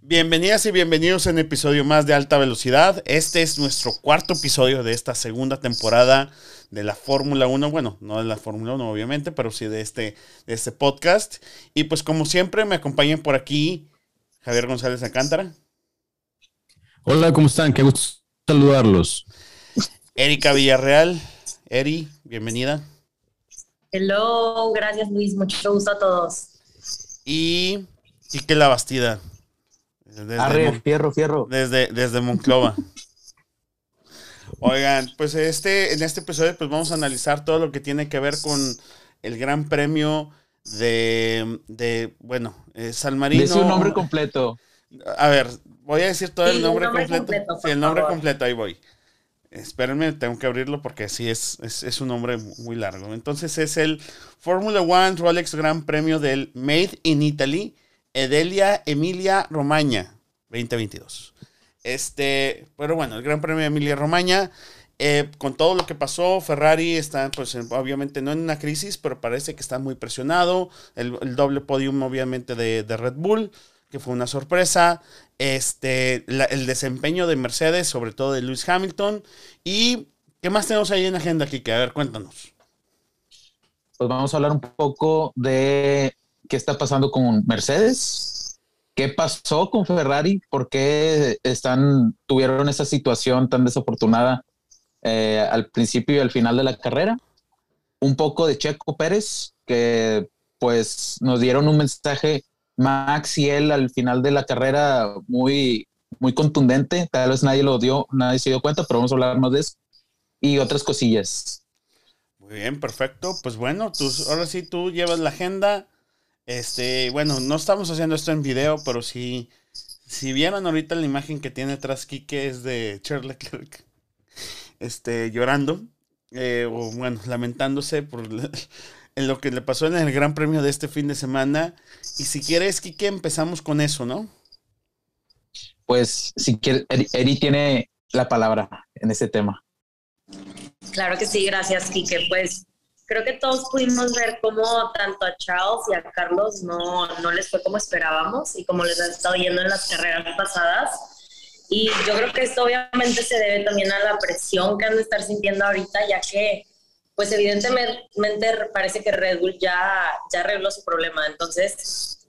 Bienvenidas y bienvenidos en episodio más de Alta Velocidad. Este es nuestro cuarto episodio de esta segunda temporada de la Fórmula 1. Bueno, no de la Fórmula 1 obviamente, pero sí de este, de este podcast. Y pues como siempre me acompañan por aquí Javier González Acántara. Hola, ¿cómo están? Qué gusto saludarlos. Erika Villarreal. Eri, bienvenida. Hello, gracias Luis, mucho gusto a todos. Y Quique La Bastida. Desde fierro, fierro. Desde, desde Monclova. Oigan, pues este, en este episodio pues vamos a analizar todo lo que tiene que ver con el Gran Premio de, de bueno, eh, San Marino. Dice un nombre completo. A ver, voy a decir todo el nombre, completo. sí, el nombre completo, ahí voy. Espérenme, tengo que abrirlo porque sí es, es, un nombre muy largo. Entonces es el Fórmula One Rolex Gran Premio del Made in Italy, Edelia Emilia Romagna 2022. Este, pero bueno, el Gran Premio de Emilia Romagna, eh, con todo lo que pasó, Ferrari está, pues obviamente no en una crisis, pero parece que está muy presionado. El, doble podium, obviamente, de, de Red Bull que fue una sorpresa. Este, el desempeño de Mercedes, sobre todo de Lewis Hamilton. ¿Y qué más tenemos ahí en agenda, Kike? A ver, cuéntanos. Pues vamos a hablar un poco de qué está pasando con Mercedes. ¿Qué pasó con Ferrari? ¿Por qué están, tuvieron esa situación tan desafortunada eh, al principio y al final de la carrera? Un poco de Checo Pérez, que pues nos dieron un mensaje Max y él al final de la carrera muy, muy contundente. Tal vez nadie lo dio, nadie se dio cuenta, pero vamos a hablar más de eso. Y otras cosillas. Muy bien, perfecto. Pues bueno, tú, ahora sí tú llevas la agenda. Este, bueno, no estamos haciendo esto en video, pero si, si vieron ahorita la imagen que tiene atrás Kike es de Charles Leclerc, este, llorando, eh, o bueno, lamentándose por en lo que le pasó en el Gran Premio de este fin de semana. Y si quieres, Kike, empezamos con eso, ¿no? Pues si quieres, Eri, tiene la palabra en ese tema. Claro que sí, gracias, Kike. Pues creo que todos pudimos ver cómo tanto a Charles y a Carlos no, no les fue como esperábamos y como les ha estado yendo en las carreras pasadas. Y yo creo que esto obviamente se debe también a la presión que han de estar sintiendo ahorita, ya que pues evidentemente parece que Red Bull ya, ya arregló su problema. Entonces,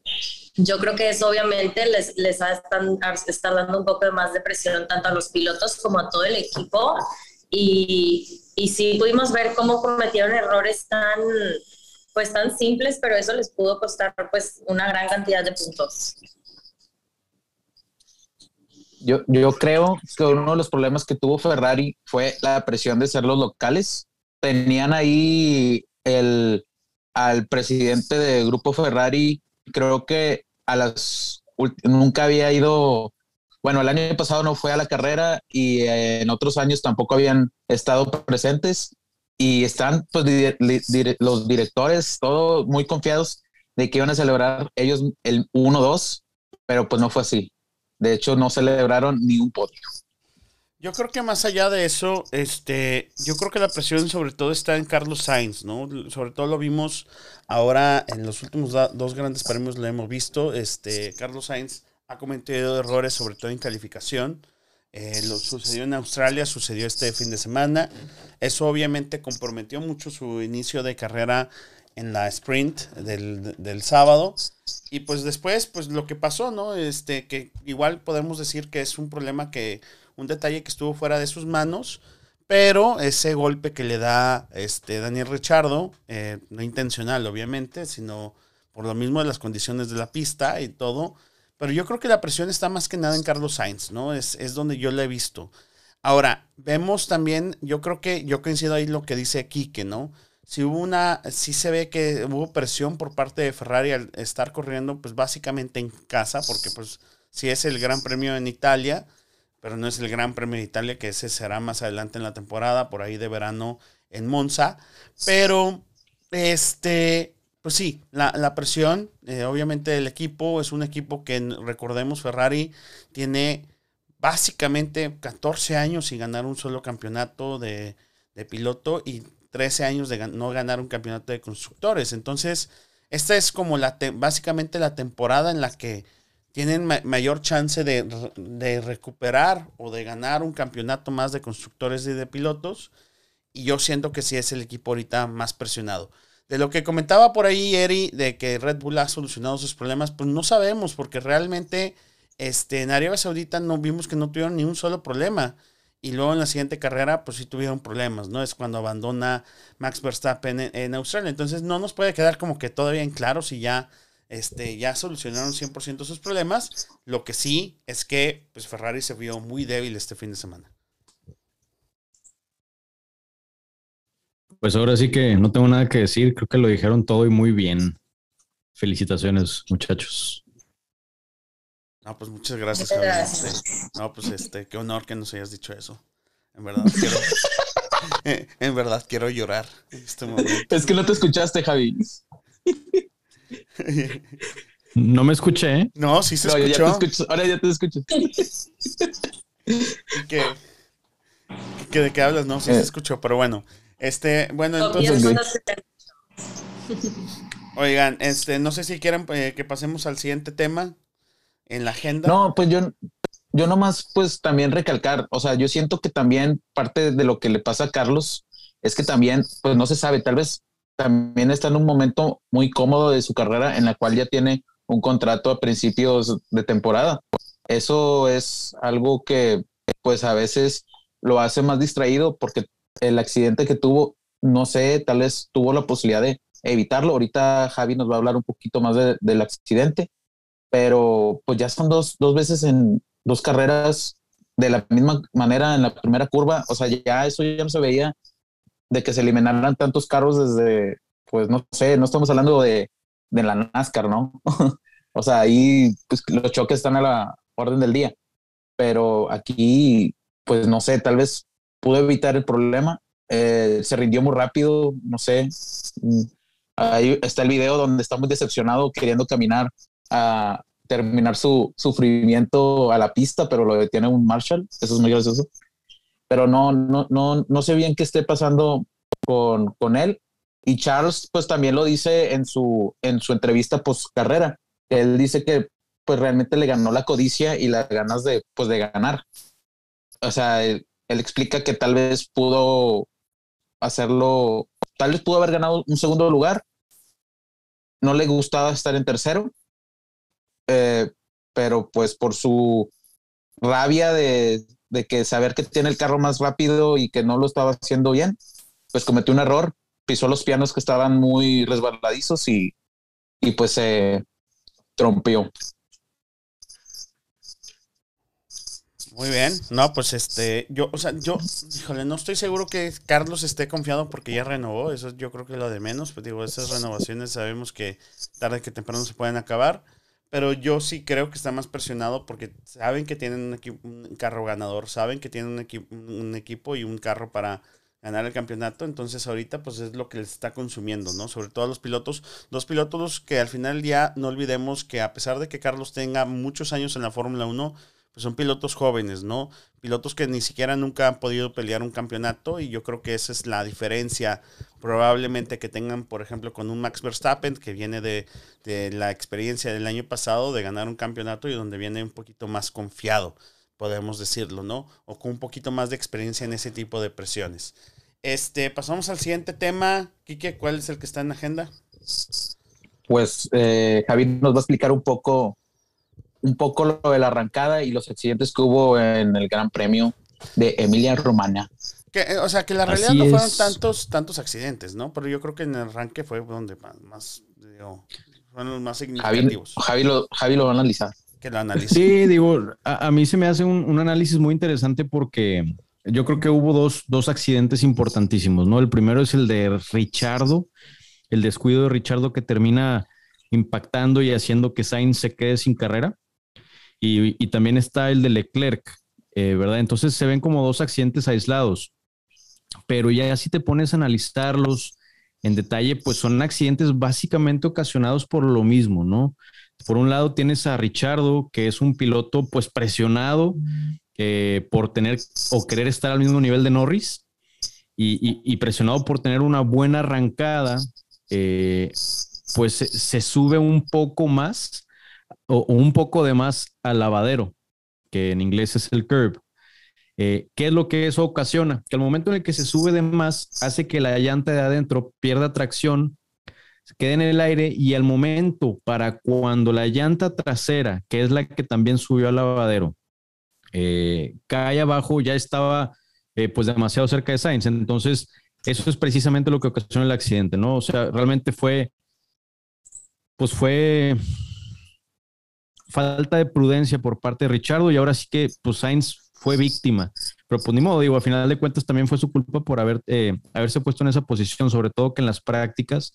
yo creo que eso obviamente les, les está dando un poco de más de presión tanto a los pilotos como a todo el equipo. Y, y sí pudimos ver cómo cometieron errores tan, pues, tan simples, pero eso les pudo costar pues, una gran cantidad de puntos. Yo, yo creo que uno de los problemas que tuvo Ferrari fue la presión de ser los locales tenían ahí el, al presidente de Grupo Ferrari, creo que a las nunca había ido, bueno, el año pasado no fue a la carrera y en otros años tampoco habían estado presentes y están pues los directores todos muy confiados de que iban a celebrar ellos el 1-2, pero pues no fue así. De hecho, no celebraron ni un podio. Yo creo que más allá de eso, este, yo creo que la presión sobre todo está en Carlos Sainz, ¿no? Sobre todo lo vimos ahora en los últimos dos grandes premios, lo hemos visto. Este, Carlos Sainz ha cometido errores, sobre todo en calificación. Eh, lo sucedió en Australia, sucedió este fin de semana. Eso obviamente comprometió mucho su inicio de carrera en la sprint del, del, sábado. Y pues después, pues lo que pasó, ¿no? Este, que igual podemos decir que es un problema que un detalle que estuvo fuera de sus manos, pero ese golpe que le da este Daniel Richardo, eh, no intencional obviamente, sino por lo mismo de las condiciones de la pista y todo, pero yo creo que la presión está más que nada en Carlos Sainz, ¿no? Es, es donde yo le he visto. Ahora, vemos también, yo creo que yo coincido ahí lo que dice Quique, ¿no? Si hubo una, si se ve que hubo presión por parte de Ferrari al estar corriendo, pues básicamente en casa, porque pues si es el Gran Premio en Italia, pero no es el Gran Premio de Italia, que ese será más adelante en la temporada, por ahí de verano en Monza. Pero, este, pues sí, la, presión, eh, obviamente el equipo es un equipo que, recordemos, Ferrari tiene básicamente 14 años sin ganar un solo campeonato de, piloto y 13 años de no ganar un campeonato de constructores. Entonces, esta es como la básicamente la temporada en la que tienen mayor chance de, recuperar o de ganar un campeonato más de constructores y de pilotos. Y yo siento que sí es el equipo ahorita más presionado. De lo que comentaba por ahí Eri, de que Red Bull ha solucionado sus problemas, pues no sabemos, porque realmente este, en Arabia Saudita no vimos que no tuvieron ni un solo problema. Y luego en la siguiente carrera, pues sí tuvieron problemas, ¿no? Es cuando abandona Max Verstappen en, Australia. Entonces no nos puede quedar como que todavía en claro si ya, este, ya solucionaron 100% sus problemas. Lo que sí es que pues Ferrari se vio muy débil este fin de semana. Pues ahora sí que no tengo nada que decir. Creo que lo dijeron todo y muy bien. Felicitaciones, muchachos. No, pues muchas gracias, Javi. Este, no, pues este, qué honor que nos hayas dicho eso. En verdad quiero, en verdad quiero llorar este Es que no te escuchaste, Javi. No me escuché. ¿eh? No, sí se escuchó. ahora ya te escucho. ¿Qué? ¿Qué de qué hablas? No, sí se eh. escuchó, pero bueno. Este, bueno, entonces. Oigan, este, no sé si quieren eh, que pasemos al siguiente tema en la agenda. No, pues yo, yo nomás, pues también recalcar, o sea, yo siento que también parte de lo que le pasa a Carlos es que también, pues no se sabe, tal vez también está en un momento muy cómodo de su carrera en la cual ya tiene un contrato a principios de temporada. Eso es algo que pues a veces lo hace más distraído porque el accidente que tuvo, no sé, tal vez tuvo la posibilidad de evitarlo. Ahorita Javi nos va a hablar un poquito más del accidente, pero pues ya son dos, dos veces en dos carreras de la misma manera en la primera curva, o sea, ya eso ya no se veía de que se eliminaran tantos carros desde, pues no sé, no estamos hablando de, de la NASCAR, ¿no? o sea, ahí pues, los choques están a la orden del día, pero aquí, pues no sé, tal vez pudo evitar el problema, eh, se rindió muy rápido, no sé, mm, ahí está el video donde está muy decepcionado queriendo caminar a terminar su sufrimiento a la pista, pero lo detiene un Marshall. Eso es muy gracioso. Pero no, no, no, no sé bien qué esté pasando con, con él. Y Charles, pues también lo dice en su, en su entrevista post carrera. Él dice que pues realmente le ganó la codicia y las ganas de, pues, de ganar. O sea, él, explica que tal vez pudo hacerlo, tal vez pudo haber ganado un segundo lugar. No le gustaba estar en tercero eh, pero pues por su rabia de, que saber que tiene el carro más rápido y que no lo estaba haciendo bien, pues cometió un error, pisó los pianos que estaban muy resbaladizos y, y pues se trompeó. Muy bien, no, pues este, yo, o sea, yo, híjole, no estoy seguro que Carlos esté confiado porque ya renovó, eso yo creo que es lo de menos, pues digo, esas renovaciones sabemos que tarde que temprano se pueden acabar. Pero yo sí creo que está más presionado porque saben que tienen un, carro ganador, saben que tienen un, un, equipo y un carro para ganar el campeonato. Entonces ahorita pues es lo que les está consumiendo, ¿no? Sobre todo a los pilotos. Dos pilotos que al final día no olvidemos que a pesar de que Carlos tenga muchos años en la Fórmula 1, pues son pilotos jóvenes, ¿no? Pilotos que ni siquiera nunca han podido pelear un campeonato y yo creo que esa es la diferencia probablemente que tengan, por ejemplo, con un Max Verstappen que viene de, la experiencia del año pasado de ganar un campeonato y donde viene un poquito más confiado, podemos decirlo, ¿no? O con un poquito más de experiencia en ese tipo de presiones. Este, pasamos al siguiente tema. Quique, ¿cuál es el que está en la agenda? Pues eh, Javi nos va a explicar un poco un poco lo de la arrancada y los accidentes que hubo en el Gran Premio de Emilia Romagna. Que, eh, o sea, que la realidad no fueron tantos, tantos accidentes, ¿no? Pero yo creo que en el arranque fue donde más, fueron los más significativos. Javi, lo, Javi lo va a analizar. Que lo analice. Sí, digo, a, mí se me hace un, un, análisis muy interesante porque yo creo que hubo dos, dos accidentes importantísimos, ¿no? El primero es el de Richardo, el descuido de Richardo que termina impactando y haciendo que Sainz se quede sin carrera. Y, también está el de Leclerc, eh, ¿verdad? Entonces se ven como dos accidentes aislados, pero ya si te pones a analizarlos en detalle, pues son accidentes básicamente ocasionados por lo mismo, ¿no? Por un lado tienes a Richardo, que es un piloto pues presionado eh, por tener o querer estar al mismo nivel de Norris y, presionado por tener una buena arrancada, eh, pues se, sube un poco más o, un poco de más al lavadero, que en inglés es el curb. Eh, ¿Qué es lo que eso ocasiona? Que al momento en el que se sube de más, hace que la llanta de adentro pierda tracción, quede en el aire y al momento para cuando la llanta trasera, que es la que también subió al lavadero, eh, cae abajo, ya estaba eh, pues demasiado cerca de Sainz. Entonces, eso es precisamente lo que ocasionó el accidente, ¿no? O sea, realmente fue, pues fue falta de prudencia por parte de Richardo y ahora sí que pues Sainz fue víctima. Pero pues ni modo, digo, al final de cuentas también fue su culpa por haber, eh, haberse puesto en esa posición, sobre todo que en las prácticas,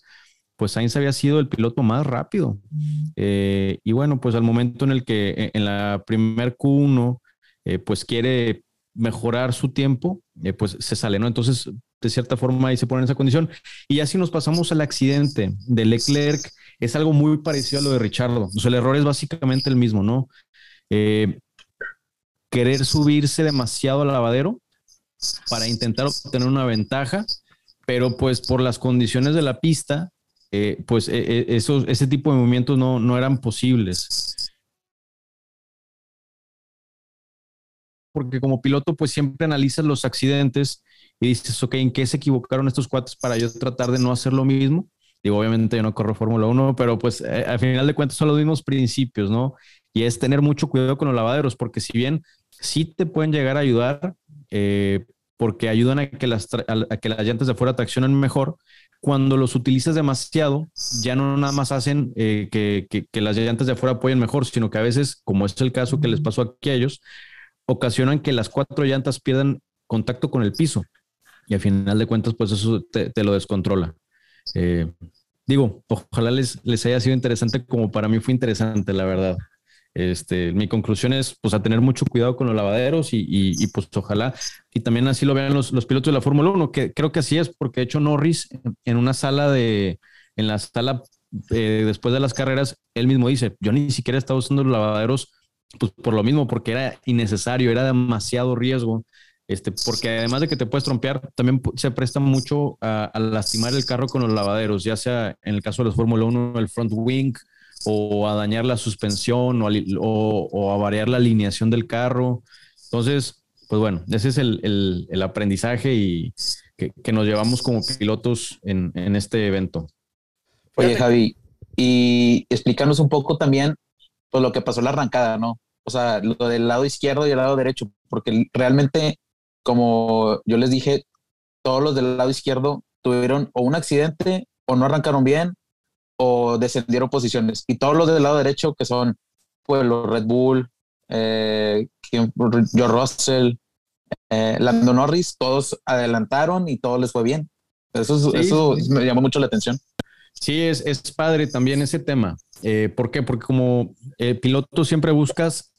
pues Sainz había sido el piloto más rápido. Eh, y bueno, pues al momento en el que eh, en la primer Q1, pues quiere mejorar su tiempo, pues se sale, ¿no? Entonces, de cierta forma ahí se pone en esa condición. Y así nos pasamos al accidente de Leclerc, es algo muy parecido a lo de Richardo. O sea, el error es básicamente el mismo, ¿no? Eh, querer subirse demasiado al lavadero para intentar obtener una ventaja, pero pues por las condiciones de la pista, eh, pues eh, esos, ese tipo de movimientos no, no eran posibles. Porque como piloto, pues siempre analizas los accidentes y dices, ok, ¿en qué se equivocaron estos cuates para yo tratar de no hacer lo mismo? Digo, obviamente yo no corro Fórmula 1, pero pues eh, al final de cuentas son los mismos principios, ¿no? Y es tener mucho cuidado con los lavaderos, porque si bien sí te pueden llegar a ayudar, eh, porque ayudan a que, las a que las llantas de afuera traccionen mejor, cuando los utilizas demasiado, ya no nada más hacen eh, que, que, que, las llantas de afuera apoyen mejor, sino que a veces, como es el caso que les pasó aquí a ellos, ocasionan que las cuatro llantas pierdan contacto con el piso. Y al final de cuentas, pues eso te, te lo descontrola. Eh, digo, ojalá les, les haya sido interesante como para mí fue interesante, la verdad. Este, mi conclusión es pues a tener mucho cuidado con los lavaderos y, y, pues ojalá y también así lo vean los, los pilotos de la Fórmula 1, que creo que así es, porque de hecho Norris en una sala de, en la sala eh, después de las carreras, él mismo dice, yo ni siquiera estaba usando los lavaderos pues por lo mismo, porque era innecesario, era demasiado riesgo este, porque además de que te puedes trompear, también se presta mucho a, lastimar el carro con los lavaderos, ya sea en el caso de los Fórmula 1, el front wing, o a dañar la suspensión, o, a variar la alineación del carro. Entonces, pues bueno, ese es el, aprendizaje y que, nos llevamos como pilotos en, en este evento. Oye, Javi, y explícanos un poco también pues, lo que pasó en la arrancada, ¿no? O sea, lo del lado izquierdo y el lado derecho, porque realmente como yo les dije, todos los del lado izquierdo tuvieron o un accidente o no arrancaron bien o descendieron posiciones. Y todos los del lado derecho, que son los Red Bull, eh, George Russell, eh, Lando Norris, todos adelantaron y todo les fue bien. Eso, eso me llamó mucho la atención. Sí, es, es padre también ese tema. Eh, ¿Por qué? Porque como eh, piloto siempre buscas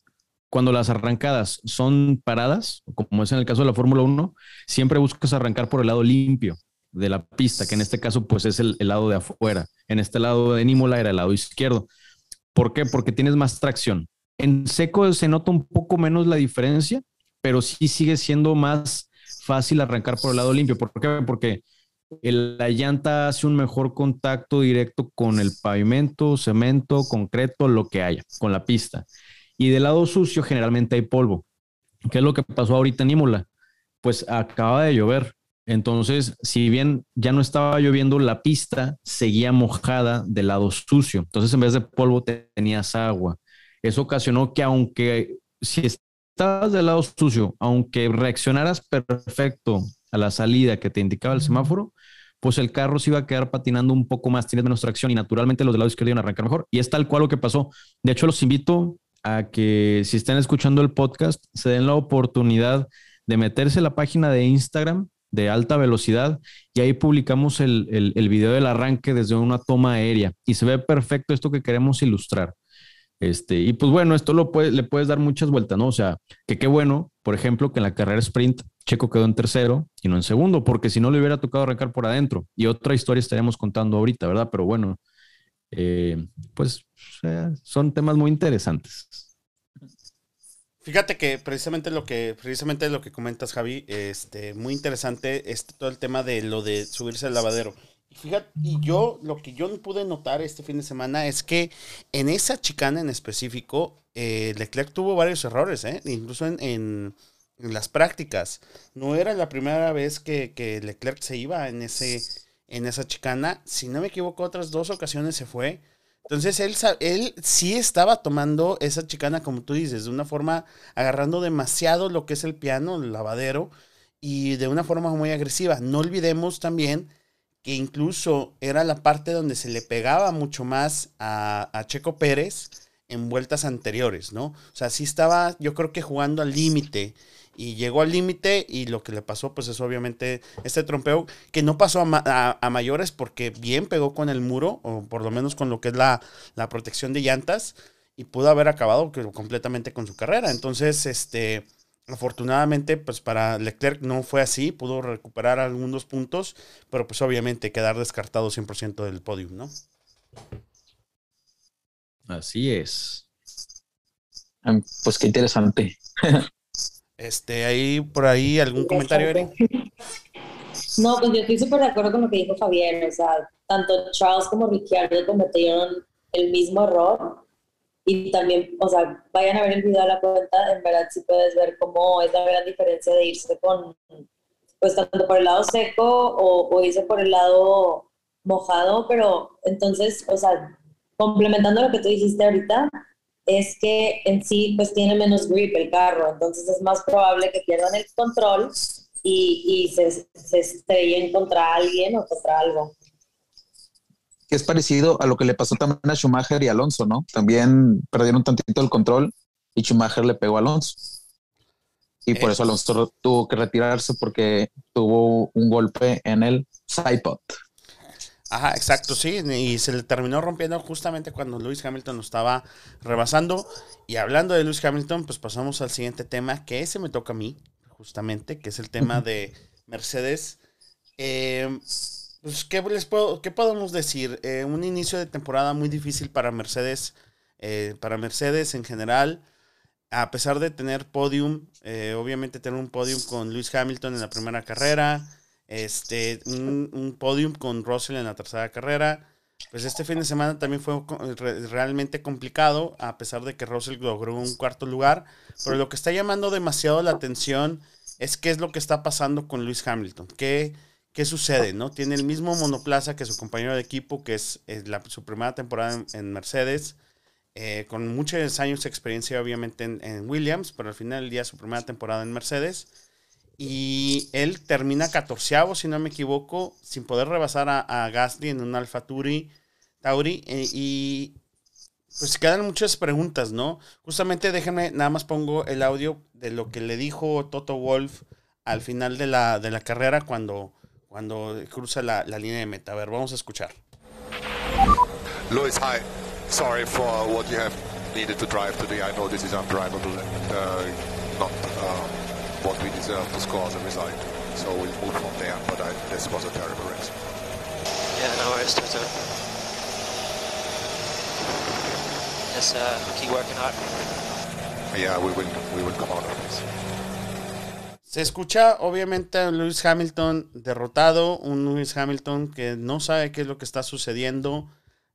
cuando las arrancadas son paradas, como es en el caso de la Fórmula 1, siempre buscas arrancar por el lado limpio de la pista, que en este caso pues es el, lado de afuera. En este lado de Nímola era el lado izquierdo. ¿Por qué? Porque tienes más tracción. En seco se nota un poco menos la diferencia, pero sí sigue siendo más fácil arrancar por el lado limpio. ¿Por qué? Porque la llanta hace un mejor contacto directo con el pavimento, cemento, concreto, lo que haya, con la pista. Y del lado sucio generalmente hay polvo. ¿Qué es lo que pasó ahorita en Imola? Pues acaba de llover. Entonces, si bien ya no estaba lloviendo, la pista seguía mojada del lado sucio. Entonces, en vez de polvo tenías agua. Eso ocasionó que aunque si estabas del lado sucio, aunque reaccionaras perfecto a la salida que te indicaba el semáforo, pues el carro se iba a quedar patinando un poco más, tienes menos tracción y naturalmente los del lado izquierdo iban a arrancar mejor. Y es tal cual lo que pasó. De hecho, los invito a que si están escuchando el podcast, se den la oportunidad de meterse a la página de Instagram de alta velocidad y ahí publicamos el, el, video del arranque desde una toma aérea y se ve perfecto esto que queremos ilustrar. Este, y pues bueno, esto lo le puedes dar muchas vueltas, ¿no? O sea, que qué bueno, por ejemplo, que en la carrera sprint Checo quedó en tercero y no en segundo, porque si no le hubiera tocado arrancar por adentro. Y otra historia estaríamos contando ahorita, ¿verdad? Pero bueno, eh, pues son temas muy interesantes. Fíjate que precisamente lo que precisamente lo que comentas Javi, este muy interesante este todo el tema de lo de subirse al lavadero. Fíjate, y yo lo que yo pude notar este fin de semana es que en esa chicana en específico, eh, Leclerc tuvo varios errores, ¿eh? incluso en, en, las prácticas. No era la primera vez que, que, Leclerc se iba en, ese, en esa chicana. Si no me equivoco, otras dos ocasiones se fue. Entonces él, él sí estaba tomando esa chicana, como tú dices, de una forma, agarrando demasiado lo que es el piano, el lavadero, y de una forma muy agresiva. No olvidemos también que incluso era la parte donde se le pegaba mucho más a, Checo Pérez en vueltas anteriores, ¿no? O sea, sí estaba, yo creo que jugando al límite y llegó al límite y lo que le pasó pues es obviamente este trompeo que no pasó a, mayores porque bien pegó con el muro o por lo menos con lo que es la, la protección de llantas y pudo haber acabado completamente con su carrera. Entonces, este, Afortunadamente, pues para Leclerc no fue así, pudo recuperar algunos puntos, pero pues obviamente quedar descartado 100% del podio, ¿no? Así es. Pues qué interesante. este, ahí por ahí algún comentario, Eri. No, pues yo estoy súper de acuerdo con lo que dijo Fabián, o sea, tanto Charles como Ricciardo cometieron el mismo error y también, o sea, vayan a ver el video de la cuenta, en verdad sí puedes ver cómo es la gran diferencia de irse con, pues tanto por el lado seco o, o irse por el lado mojado, pero entonces, o sea, complementando lo que tú dijiste ahorita, es que en sí pues tiene menos grip el carro, entonces es más probable que pierdan el control y, y se, se estrellen contra alguien o contra algo que es parecido a lo que le pasó también a Schumacher y Alonso, ¿no? También perdieron tantito el control y Schumacher le pegó a Alonso. Y por eso Alonso tuvo que retirarse porque tuvo un golpe en el sidepod. Ajá, exacto, sí, y se le terminó rompiendo justamente cuando Lewis Hamilton lo estaba rebasando. Y hablando de Lewis Hamilton, pues pasamos al siguiente tema, que ese me toca a mí, justamente, que es el tema de Mercedes. Eh, pues, ¿qué, les puedo, ¿qué podemos decir? Eh, un inicio de temporada muy difícil para Mercedes, eh, para Mercedes en general. A pesar de tener podium, eh, obviamente tener un podium con Lewis Hamilton en la primera carrera, este, un, un, podium con Russell en la tercera carrera. Pues este fin de semana también fue realmente complicado, a pesar de que Russell logró un cuarto lugar. Pero lo que está llamando demasiado la atención es qué es lo que está pasando con Lewis Hamilton. ¿Qué, ¿Qué sucede? ¿no? Tiene el mismo monoplaza que su compañero de equipo, que es, la, su primera temporada en, Mercedes, eh, con muchos años de experiencia obviamente en, Williams, pero al final del día su primera temporada en Mercedes. Y él termina catorceavo, si no me equivoco, sin poder rebasar a, Gasly en un Alfa Tauri. Eh, y pues quedan muchas preguntas, ¿no? Justamente déjenme, nada más pongo el audio de lo que le dijo Toto Wolf al final de la, de la carrera cuando cuando cruza la, la línea de meta. A ver, vamos a escuchar. Lewis, hi. Sorry for what you have needed to drive today. I know this is undrivable and uh, not uh, what we deserve to score as a result. So we'll move from there. But I, this was a terrible race. Yeah, no worries, Toto. Just uh, keep working hard. Yeah, we will. We will come out of this. Se escucha obviamente a Lewis Hamilton derrotado, un Lewis Hamilton que no sabe qué es lo que está sucediendo.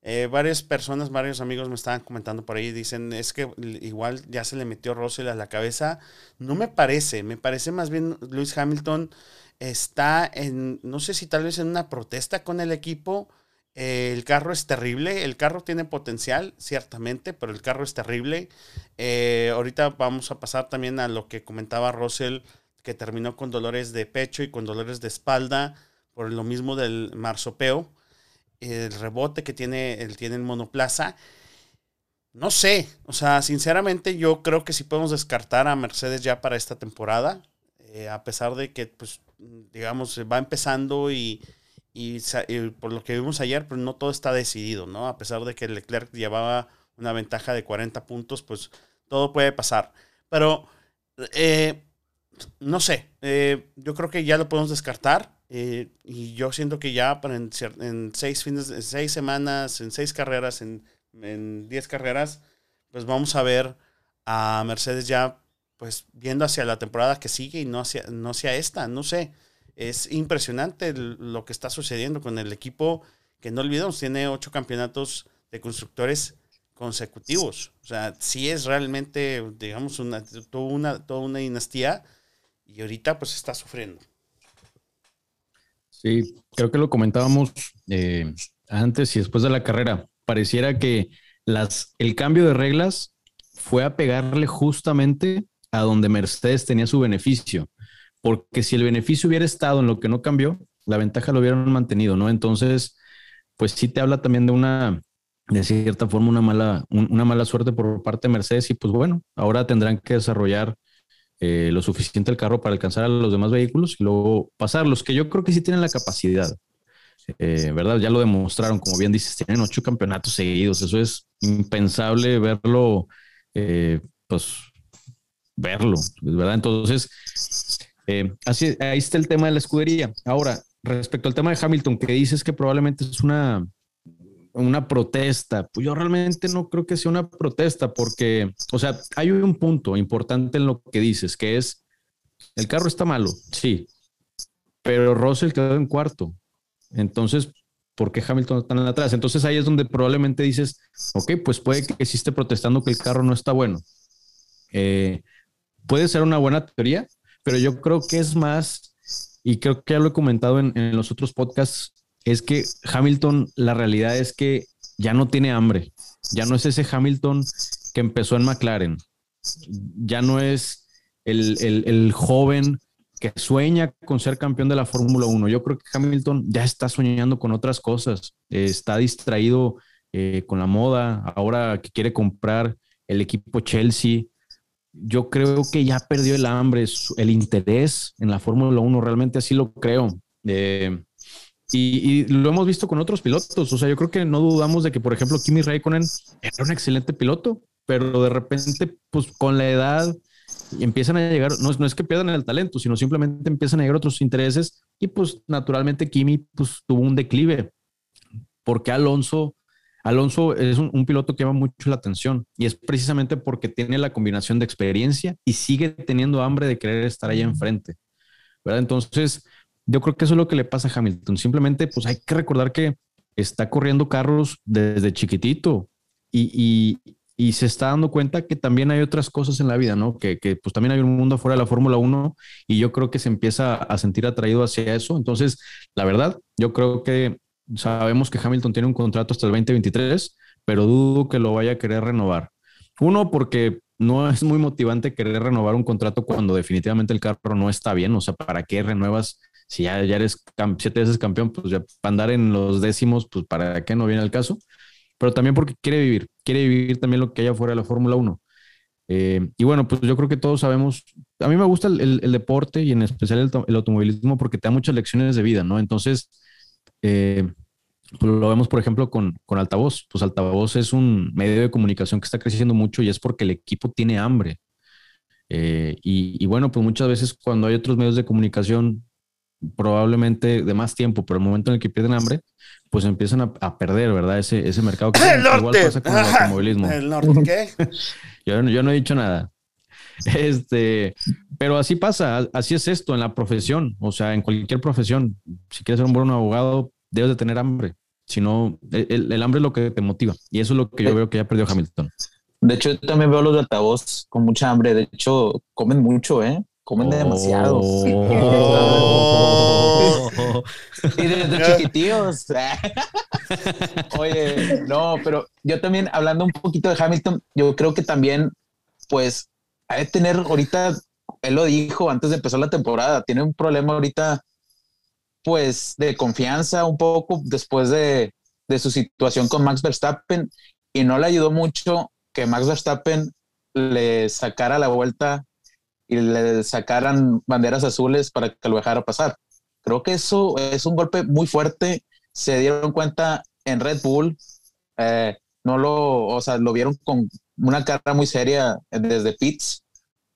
Eh, varias personas, varios amigos me estaban comentando por ahí, dicen, es que igual ya se le metió Russell a la cabeza. No me parece, me parece más bien Lewis Hamilton está en, no sé si tal vez en una protesta con el equipo. Eh, el carro es terrible, el carro tiene potencial, ciertamente, pero el carro es terrible. Eh, ahorita vamos a pasar también a lo que comentaba Russell que terminó con dolores de pecho y con dolores de espalda por lo mismo del marsopeo, el rebote que tiene, el, tiene el monoplaza. No sé, o sea, sinceramente yo creo que sí podemos descartar a Mercedes ya para esta temporada, eh, a pesar de que, pues, digamos, va empezando y, y, por lo que vimos ayer, pues no todo está decidido, ¿no? A pesar de que Leclerc llevaba una ventaja de 40 puntos, pues todo puede pasar. Pero eh, no sé, eh, yo creo que ya lo podemos descartar. Eh, y yo siento que ya para en, seis fines, en seis semanas, en seis carreras, en, en diez carreras, pues vamos a ver a Mercedes ya pues viendo hacia la temporada que sigue y no hacia, no hacia esta, no sé. es impresionante lo que está sucediendo con el equipo que no olvidemos, tiene ocho campeonatos de constructores consecutivos. O sea, sí es realmente, digamos, una, toda, una, toda una dinastía y ahorita pues está sufriendo. Sí, creo que lo comentábamos eh, antes y después de la carrera. Pareciera que las, el cambio de reglas fue a pegarle justamente a donde Mercedes tenía su beneficio. Porque si el beneficio hubiera estado en lo que no cambió, la ventaja lo hubieran mantenido, ¿no? Entonces, pues sí te habla también de una, de cierta forma, una mala, una mala suerte por parte de Mercedes y pues bueno, ahora tendrán que desarrollar eh, lo suficiente el carro para alcanzar a los demás vehículos y luego pasarlos, que yo creo que sí tienen la capacidad. Eh, ¿Verdad? Ya lo demostraron, como bien dices, tienen ocho campeonatos seguidos. Eso es impensable verlo, eh, pues, verlo, ¿verdad? Entonces, así, ahí está el tema de la escudería. Ahora, respecto al tema de Hamilton, que dices que probablemente es una, una protesta, pues yo realmente no creo que sea una protesta porque, o sea, hay un punto importante en lo que dices, que es, el carro está malo, sí, pero Russell quedó en cuarto. Entonces, ¿por qué Hamilton está en atrás? Entonces ahí es donde probablemente dices, ok, pues puede que esté protestando que el carro no está bueno. Eh, puede ser una buena teoría, pero yo creo que es más y creo que ya lo he comentado en, los otros podcasts, es que Hamilton, la realidad es que ya no tiene hambre, ya no es ese Hamilton que empezó en McLaren, ya no es el, joven que sueña con ser campeón de la Fórmula 1. Yo creo que Hamilton ya está soñando con otras cosas, está distraído eh, con la moda, ahora que quiere comprar el equipo Chelsea, yo creo que ya perdió el hambre, el interés en la Fórmula 1, realmente así lo creo. Eh, y, lo hemos visto con otros pilotos, o sea, yo creo que no dudamos de que, por ejemplo, Kimi Raikkonen era un excelente piloto, pero de repente, pues con la edad empiezan a llegar, no, no es que pierdan el talento, sino simplemente empiezan a llegar otros intereses y pues naturalmente Kimi pues tuvo un declive, porque Alonso Alonso es un, piloto que llama mucho la atención y es precisamente porque tiene la combinación de experiencia y sigue teniendo hambre de querer estar allá enfrente. ¿verdad? Entonces, yo creo que eso es lo que le pasa a Hamilton. Simplemente, pues hay que recordar que está corriendo carros desde chiquitito y, se está dando cuenta que también hay otras cosas en la vida, ¿no? Que, que pues también hay un mundo afuera de la Fórmula 1 y yo creo que se empieza a sentir atraído hacia eso. Entonces, la verdad, yo creo que sabemos que Hamilton tiene un contrato hasta el 2023, pero dudo que lo vaya a querer renovar. Uno, porque no es muy motivante querer renovar un contrato cuando definitivamente el carro no está bien. O sea, ¿para qué renuevas? Si ya, ya eres siete veces campeón, pues ya andar en los décimos, pues para qué no viene el caso. Pero también porque quiere vivir, quiere vivir también lo que haya fuera de la Fórmula 1. Eh, y bueno, pues yo creo que todos sabemos, a mí me gusta el, deporte y en especial el, el, automovilismo porque te da muchas lecciones de vida, ¿no? Entonces, eh, pues lo vemos, por ejemplo, con, con Altavoz. Pues Altavoz es un medio de comunicación que está creciendo mucho y es porque el equipo tiene hambre. Eh, y, bueno, pues muchas veces cuando hay otros medios de comunicación, probablemente de más tiempo, pero el momento en el que pierden hambre, pues empiezan a, perder, ¿verdad? Ese, ese mercado que igual pasa con el automovilismo. ¿El norte qué? yo, yo no he dicho nada. Este, pero así pasa, así es esto en la profesión, o sea, en cualquier profesión. Si quieres ser un buen abogado, debes de tener hambre sino el, el, hambre es lo que te motiva. Y eso es lo que yo veo que ya perdió Hamilton. De hecho, yo también veo los de altavoz con mucha hambre. De hecho, comen mucho, ¿eh? Comen demasiado. Oh. y desde chiquitíos. Oye, no, pero yo también, hablando un poquito de Hamilton, yo creo que también, pues, hay que tener ahorita, él lo dijo antes de empezar la temporada, tiene un problema ahorita pues de confianza un poco después de, su situación con Max Verstappen y no le ayudó mucho que Max Verstappen le sacara la vuelta y le sacaran banderas azules para que lo dejara pasar. Creo que eso es un golpe muy fuerte. Se dieron cuenta en Red Bull, eh, no lo, o sea, lo vieron con una cara muy seria desde Pitts.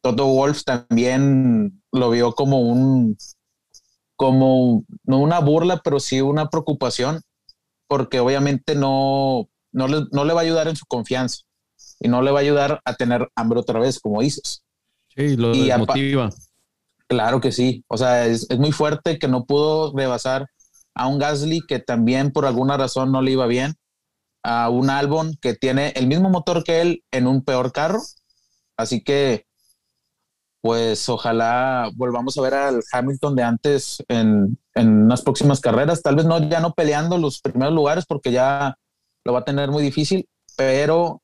Toto Wolf también lo vio como un, como no una burla, pero sí una preocupación, porque obviamente no, no, le, no le va a ayudar en su confianza y no le va a ayudar a tener hambre otra vez, como dices. Sí, lo y Claro que sí. O sea, es, es muy fuerte que no pudo rebasar a un Gasly que también por alguna razón no le iba bien, a un Albon que tiene el mismo motor que él en un peor carro. Así que, pues ojalá volvamos a ver al Hamilton de antes en, en unas próximas carreras. Tal vez no ya no peleando los primeros lugares porque ya lo va a tener muy difícil, pero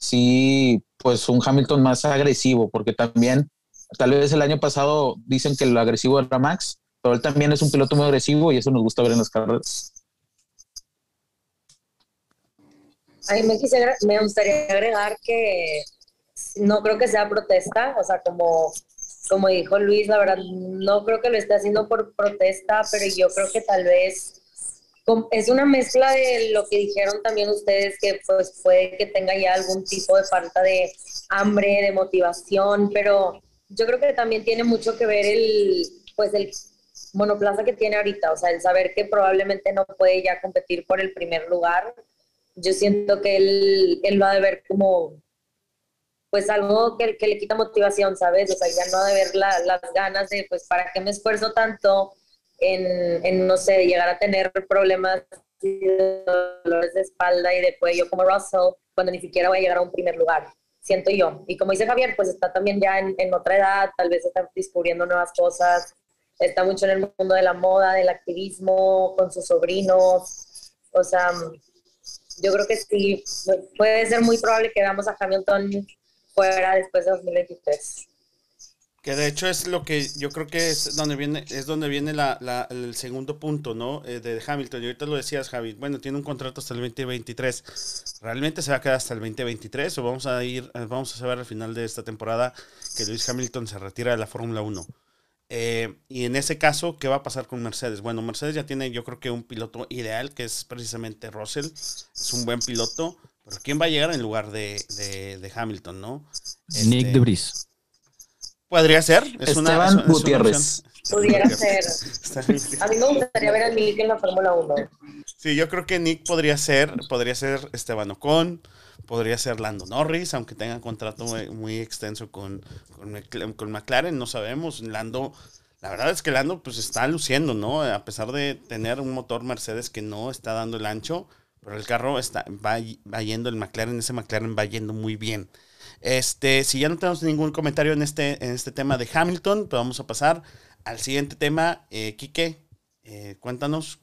sí, pues un Hamilton más agresivo, porque también tal vez el año pasado dicen que lo agresivo era Max, pero él también es un piloto muy agresivo y eso nos gusta ver en las carreras. A mí me, quisiera, me gustaría agregar que no creo que sea protesta, o sea, como, como dijo Luis, la verdad, no creo que lo esté haciendo por protesta, pero yo creo que tal vez es una mezcla de lo que dijeron también ustedes, que pues puede que tenga ya algún tipo de falta de hambre, de motivación, pero yo creo que también tiene mucho que ver el, pues el monoplaza que tiene ahorita, o sea, el saber que probablemente no puede ya competir por el primer lugar, yo siento que él, él ha de ver como, pues algo que, que le quita motivación, ¿sabes? O sea, ya no ha de ver la, las ganas de, pues, ¿para qué me esfuerzo tanto en, en, no sé, llegar a tener problemas de dolores de espalda y de cuello como Russell, cuando ni siquiera voy a llegar a un primer lugar? Siento yo. Y como dice Javier, pues está también ya en, en otra edad, tal vez está descubriendo nuevas cosas, está mucho en el mundo de la moda, del activismo, con sus sobrinos. O sea, yo creo que sí, puede ser muy probable que veamos a Hamilton fuera después de 2023. Que de hecho es lo que yo creo que es donde viene, es donde viene la, la, el segundo punto, ¿no? Eh, de Hamilton. Y ahorita lo decías, Javi. Bueno, tiene un contrato hasta el 2023. ¿Realmente se va a quedar hasta el 2023? ¿O vamos a ir, vamos a saber al final de esta temporada que Lewis Hamilton se retira de la Fórmula 1? Eh, y en ese caso, ¿qué va a pasar con Mercedes? Bueno, Mercedes ya tiene, yo creo que un piloto ideal, que es precisamente Russell. Es un buen piloto. Pero ¿quién va a llegar en lugar de, de, de Hamilton, no? Este, Nick de Debris. Podría ser. Es Esteban una, es, Gutiérrez. Pudiera ser. A mí me gustaría ver a Nick en la Fórmula 1. Sí, yo creo que Nick podría ser, podría ser Esteban Ocon, podría ser Lando Norris, aunque tenga contrato muy, muy extenso con, con, con, McLaren, no sabemos. Lando, la verdad es que Lando pues está luciendo, ¿no? A pesar de tener un motor Mercedes que no está dando el ancho, pero el carro está, va, va yendo, el McLaren, ese McLaren va yendo muy bien. Este, si ya no tenemos ningún comentario en este, en este tema de Hamilton, pues vamos a pasar al siguiente tema. Eh, Quique, eh, cuéntanos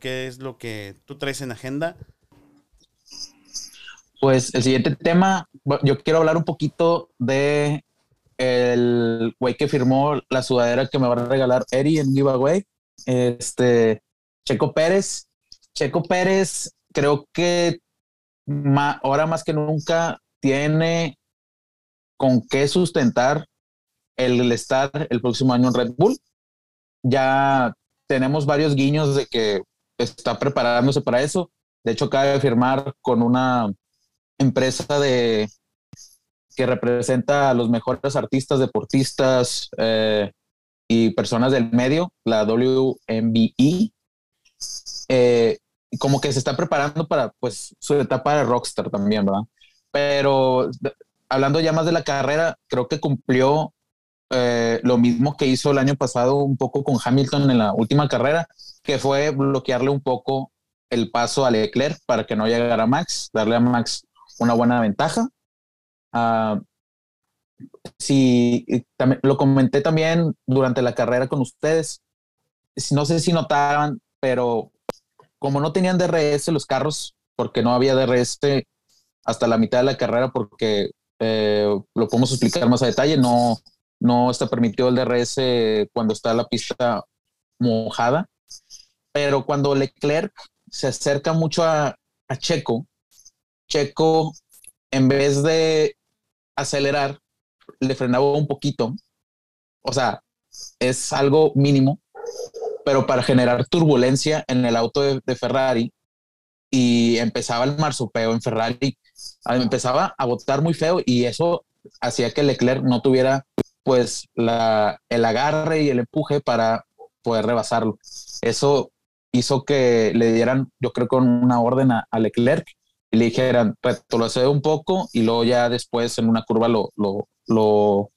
qué es lo que tú traes en agenda. Pues el siguiente tema, yo quiero hablar un poquito de el güey que firmó la sudadera que me va a regalar Eri en giveaway, este Checo Pérez. Checo Pérez creo que ahora más que nunca tiene con qué sustentar el estar el próximo año en Red Bull. Ya tenemos varios guiños de que está preparándose para eso. De hecho, acaba de firmar con una empresa de que representa a los mejores artistas, deportistas eh, y personas del medio, la WMBE. Eh, como que se está preparando para pues su etapa de rockstar también, ¿verdad? Pero hablando ya más de la carrera, creo que cumplió eh, lo mismo que hizo el año pasado un poco con Hamilton en la última carrera, que fue bloquearle un poco el paso a Leclerc para que no llegara a Max, darle a Max una buena ventaja. Uh, también, lo comenté también durante la carrera con ustedes. No sé si notaban, pero como no tenían DRS los carros, porque no había DRS hasta la mitad de la carrera, porque eh, lo podemos explicar más a detalle, no, no está permitido el DRS cuando está la pista mojada, pero cuando Leclerc se acerca mucho a, a Checo, Checo, en vez de acelerar, le frenaba un poquito. O sea, es algo mínimo, pero para generar turbulencia en el auto de, de Ferrari y empezaba el marsupeo en Ferrari, empezaba a botar muy feo y eso hacía que Leclerc no tuviera pues la, el agarre y el empuje para poder rebasarlo. Eso hizo que le dieran, yo creo, con una orden a, a Leclerc y le dijeran, retrocede un poco y luego ya después en una curva lo, lo, lo,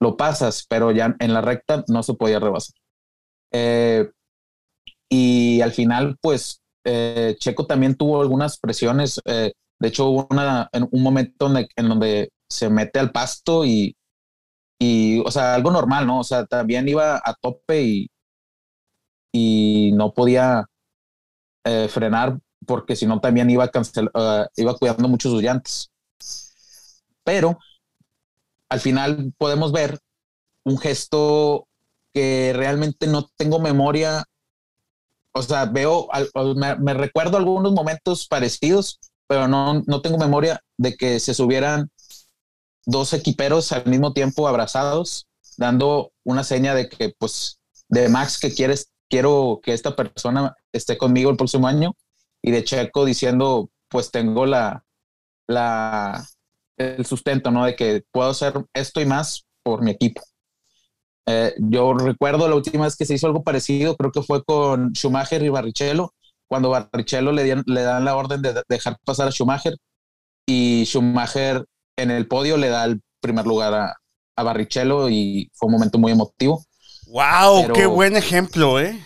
lo pasas, pero ya en la recta no se podía rebasar. Eh, y al final, pues, eh, Checo también tuvo algunas presiones. Eh, de hecho, hubo una, en un momento en, donde se mete al pasto y, y, o sea, algo normal, ¿no? O sea, también iba a tope y, y no podía frenar porque si no también iba, a iba cuidando mucho sus llantas. Pero al final podemos ver un gesto que realmente no tengo memoria. O sea, veo, me, recuerdo algunos momentos parecidos, pero no, no tengo memoria de que se subieran dos equiperos al mismo tiempo abrazados, dando una seña de que, pues, de Max que quieres, quiero que esta persona esté conmigo el próximo año, y de Checo diciendo, pues tengo la, la, el sustento, ¿no? De que puedo hacer esto y más por mi equipo. Eh, yo recuerdo la última vez que se hizo algo parecido, creo que fue con Schumacher y Barrichello, cuando Barrichello le, le dan la orden de dejar pasar a Schumacher y Schumacher en el podio le da el primer lugar a, a Barrichello y fue un momento muy emotivo. ¡Wow! ¡Qué buen ejemplo, eh!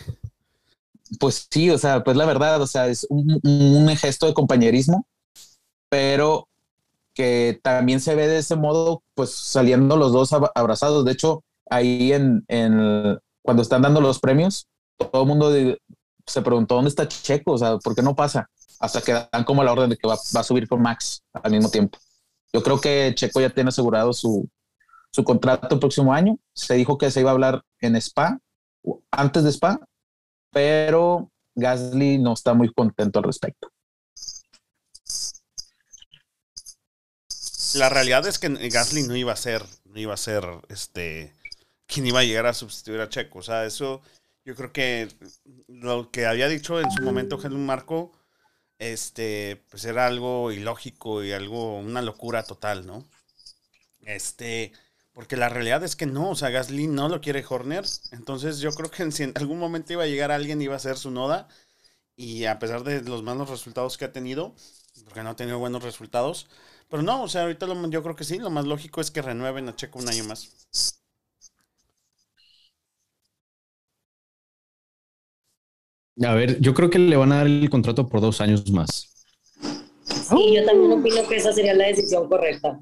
Pues sí, o sea, pues la verdad, o sea, es un, un gesto de compañerismo, pero que también se ve de ese modo, pues saliendo los dos abrazados. De hecho, ahí en, en cuando están dando los premios, todo el mundo se preguntó dónde está Checo, o sea, ¿por qué no pasa? Hasta que dan como la orden de que va, va, a subir con Max al mismo tiempo. Yo creo que Checo ya tiene asegurado su, su contrato el próximo año. Se dijo que se iba a hablar en Spa, antes de Spa, pero Gasly no está muy contento al respecto. La realidad es que Gasly no iba a ser, no iba a ser este quien iba a llegar a sustituir a Checo. O sea, eso yo creo que lo que había dicho en su momento Helmut Marco, este, pues era algo ilógico y algo, una locura total, ¿no? Este, porque la realidad es que no, o sea, Gasly no lo quiere Horner. Entonces yo creo que si en algún momento iba a llegar alguien, iba a ser su noda. Y a pesar de los malos resultados que ha tenido, porque no ha tenido buenos resultados, pero no, o sea, ahorita yo creo que sí, lo más lógico es que renueven a Checo un año más. A ver, yo creo que le van a dar el contrato por dos años más. Sí, yo también opino que esa sería la decisión correcta.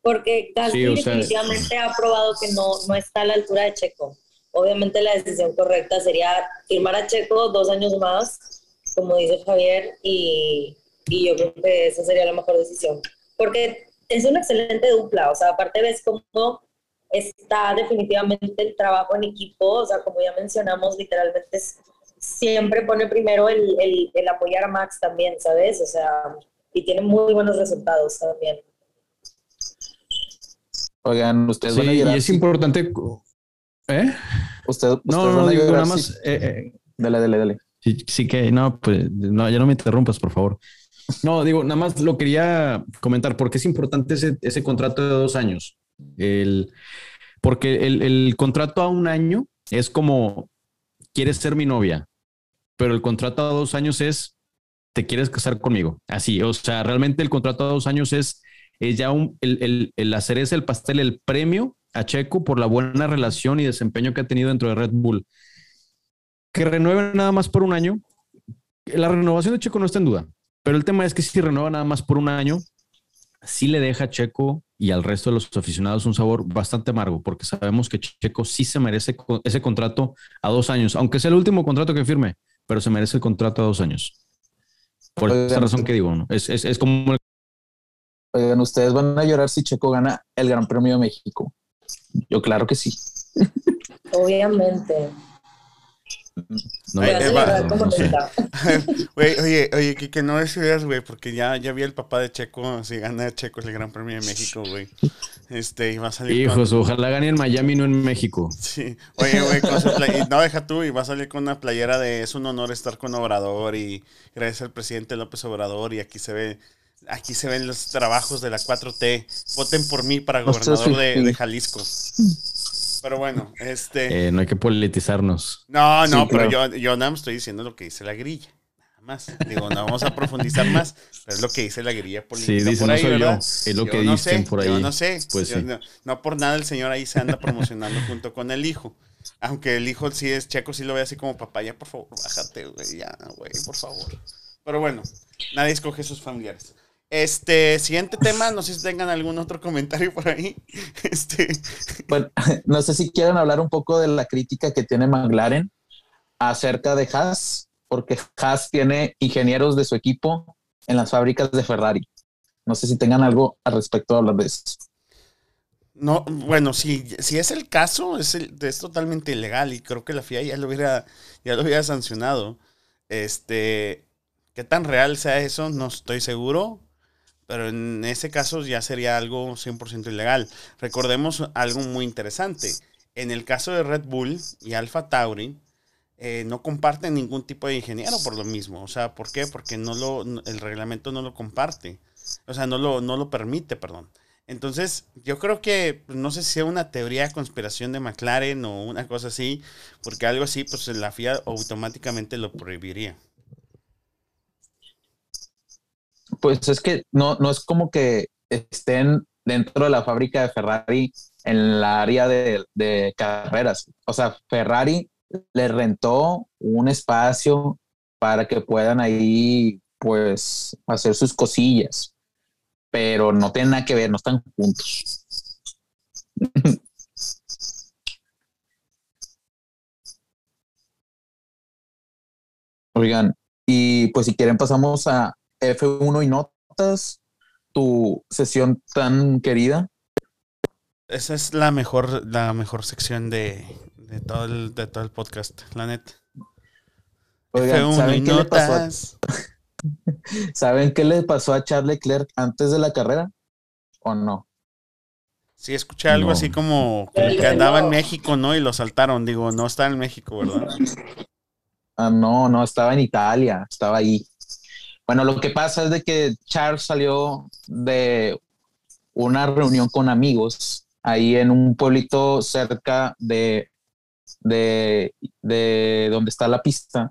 Porque Gasly definitivamente ha probado que no, no está a la altura de Checo. Obviamente la decisión correcta sería firmar a Checo dos años más, como dice Javier, y, y yo creo que esa sería la mejor decisión porque es una excelente dupla, o sea, aparte ves cómo está definitivamente el trabajo en equipo, o sea, como ya mencionamos, literalmente siempre pone primero el, el, apoyar a Max también, ¿sabes? O sea, y tiene muy buenos resultados también. Oigan, ustedes sí, Y es importante. ¿Eh? Usted, no, no, digo nada más. Eh, eh, dale, dale, dale. Sí, sí que no, pues no, ya no me interrumpas, por favor. No, digo, nada más lo quería comentar porque es importante ese, ese contrato de dos años. El, porque el, el, contrato a un año es como, quieres ser mi novia, pero el contrato a dos años es, te quieres casar conmigo. Así, o sea, realmente el contrato a dos años es, es ya un, el, el, el hacer ese el pastel, el premio a Checo por la buena relación y desempeño que ha tenido dentro de Red Bull. Que renueven nada más por un año. La renovación de Checo no está en duda. Pero el tema es que si renueva nada más por un año, sí le deja a Checo y al resto de los aficionados un sabor bastante amargo, porque sabemos que Checo sí se merece ese contrato a dos años, aunque sea el último contrato que firme, pero se merece el contrato a dos años. Por esa razón que digo, ¿no? Es, es, es como... Oigan, ustedes van a llorar si Checo gana el Gran Premio de México. Yo claro que sí. Obviamente. No, oye, oye, que, no decidas, güey, porque ya, ya vi el papá de Checo, si gana Checo el Gran Premio de México, güey. Este, y va a salir. Hijos, ojalá gane en Miami, no en México. Sí, oye, güey, con su no deja tú, y va a salir con una playera de es un honor estar con Obrador y gracias al presidente López Obrador, y aquí se ve. Aquí se ven los trabajos de la 4T. Voten por mí para gobernador de, de Jalisco. Pero bueno, este. Eh, no hay que politizarnos. No, no, pero yo, yo nada más estoy diciendo lo que dice la grilla. más. Digo, no vamos a profundizar más, pero es lo que dice la guerrilla política. Sí, dice, por no ahí, soy yo, es lo Yo que no dicen sé, por ahí. Yo no sé. Pues Yo sí. no, no por nada el señor ahí se anda promocionando junto con el hijo. Aunque el hijo sí es checo, sí lo ve así como papá, ya por favor, bájate, güey, ya, güey, por favor. Pero bueno, nadie escoge sus familiares. Este, siguiente tema, no sé si tengan algún otro comentario por ahí. Este, Bueno, no sé si quieren hablar un poco de la crítica que tiene McLaren acerca de Haas, porque Haas tiene ingenieros de su equipo en las fábricas de Ferrari. No sé si tengan algo al respecto de hablar de eso. No, bueno, si, si es el caso, es, el- es totalmente ilegal y creo que la FIA ya lo hubiera, ya lo hubiera sancionado. Este, qué tan real sea eso, no estoy seguro, pero en ese caso ya sería algo 100% ilegal. Recordemos algo muy interesante. En el caso de Red Bull y Alfa Tauri, eh, no comparten ningún tipo de ingeniero por lo mismo. O sea, ¿por qué? Porque no lo, el reglamento no lo comparte. O sea, no lo, no lo permite, perdón. Entonces, yo creo que no sé si sea una teoría de conspiración de McLaren o una cosa así, porque algo así, pues la FIA automáticamente lo prohibiría. Pues es que no, no es como que estén dentro de la fábrica de Ferrari en la área de, carreras. O sea, Ferrari le rentó un espacio para que puedan ahí, pues, hacer sus cosillas. Pero no tienen nada que ver, no están juntos. Oigan, y pues si quieren pasamos a F1 y notas, tu sesión tan querida. Esa es la mejor, la mejor sección de, de todo, el, de todo el podcast, la neta. Oigan, F1 y ¿saben qué, le pasó a, notas. ¿saben qué le pasó a Charles Leclerc antes de la carrera? ¿O no? Sí, escuché algo No. así como, como que andaba en México, ¿no? Y lo saltaron. Digo, no está en México, ¿verdad? Ah, no, no, estaba en Italia, estaba ahí. Bueno, lo que pasa es de que Charles salió de una reunión con amigos ahí en un pueblito cerca de, de, de donde está la pista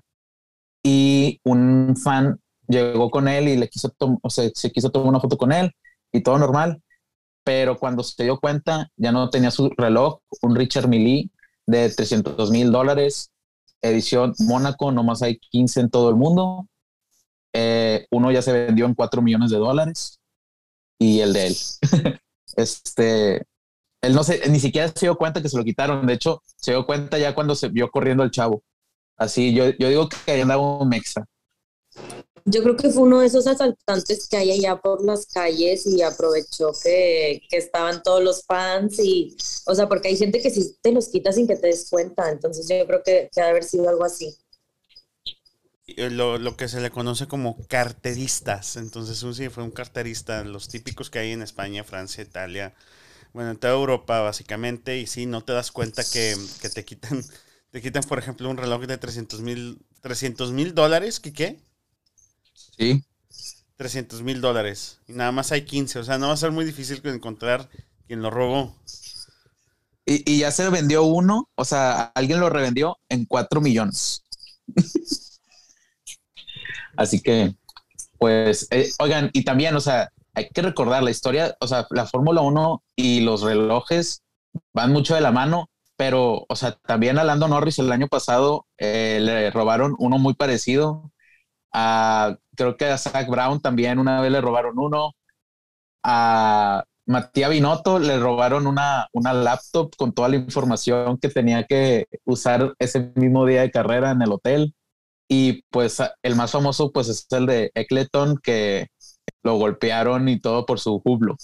y un fan llegó con él y le quiso o sea, se quiso tomar una foto con él y todo normal, pero cuando se dio cuenta ya no tenía su reloj, un Richard Mille de 300 mil dólares, edición Mónaco, nomás hay 15 en todo el mundo. Eh, uno ya se vendió en 4 millones de dólares y el de él. este, él no se, ni siquiera se dio cuenta que se lo quitaron. De hecho, se dio cuenta ya cuando se vio corriendo el chavo. Así, yo, yo digo que ahí andaba un mexa. Yo creo que fue uno de esos asaltantes que hay allá por las calles y aprovechó que, que estaban todos los fans y, o sea, porque hay gente que si te los quita sin que te des cuenta, entonces yo creo que, que ha de haber sido algo así. Y Lo, lo que se le conoce como carteristas. Entonces, un sí fue un carterista, los típicos que hay en España, Francia, Italia, bueno, en toda Europa básicamente. Y sí, no te das cuenta que, que te quitan, te quitan, por ejemplo, un reloj de 300 mil 300 mil dólares, ¿qué qué? Sí. 300 mil dólares. Y nada más hay 15. O sea, no va a ser muy difícil encontrar quien lo robó. Y, y ya se vendió uno, o sea, alguien lo revendió en 4 millones. Así que, pues, eh, oigan, y también, o sea, hay que recordar la historia, o sea, la Fórmula 1 y los relojes van mucho de la mano, pero, o sea, también a Lando Norris el año pasado eh, le robaron uno muy parecido. A, creo que a Zach Brown también una vez le robaron uno. A Matías Binotto le robaron una, una laptop con toda la información que tenía que usar ese mismo día de carrera en el hotel. Y pues el más famoso pues es el de Eccleton que lo golpearon y todo por su jublo.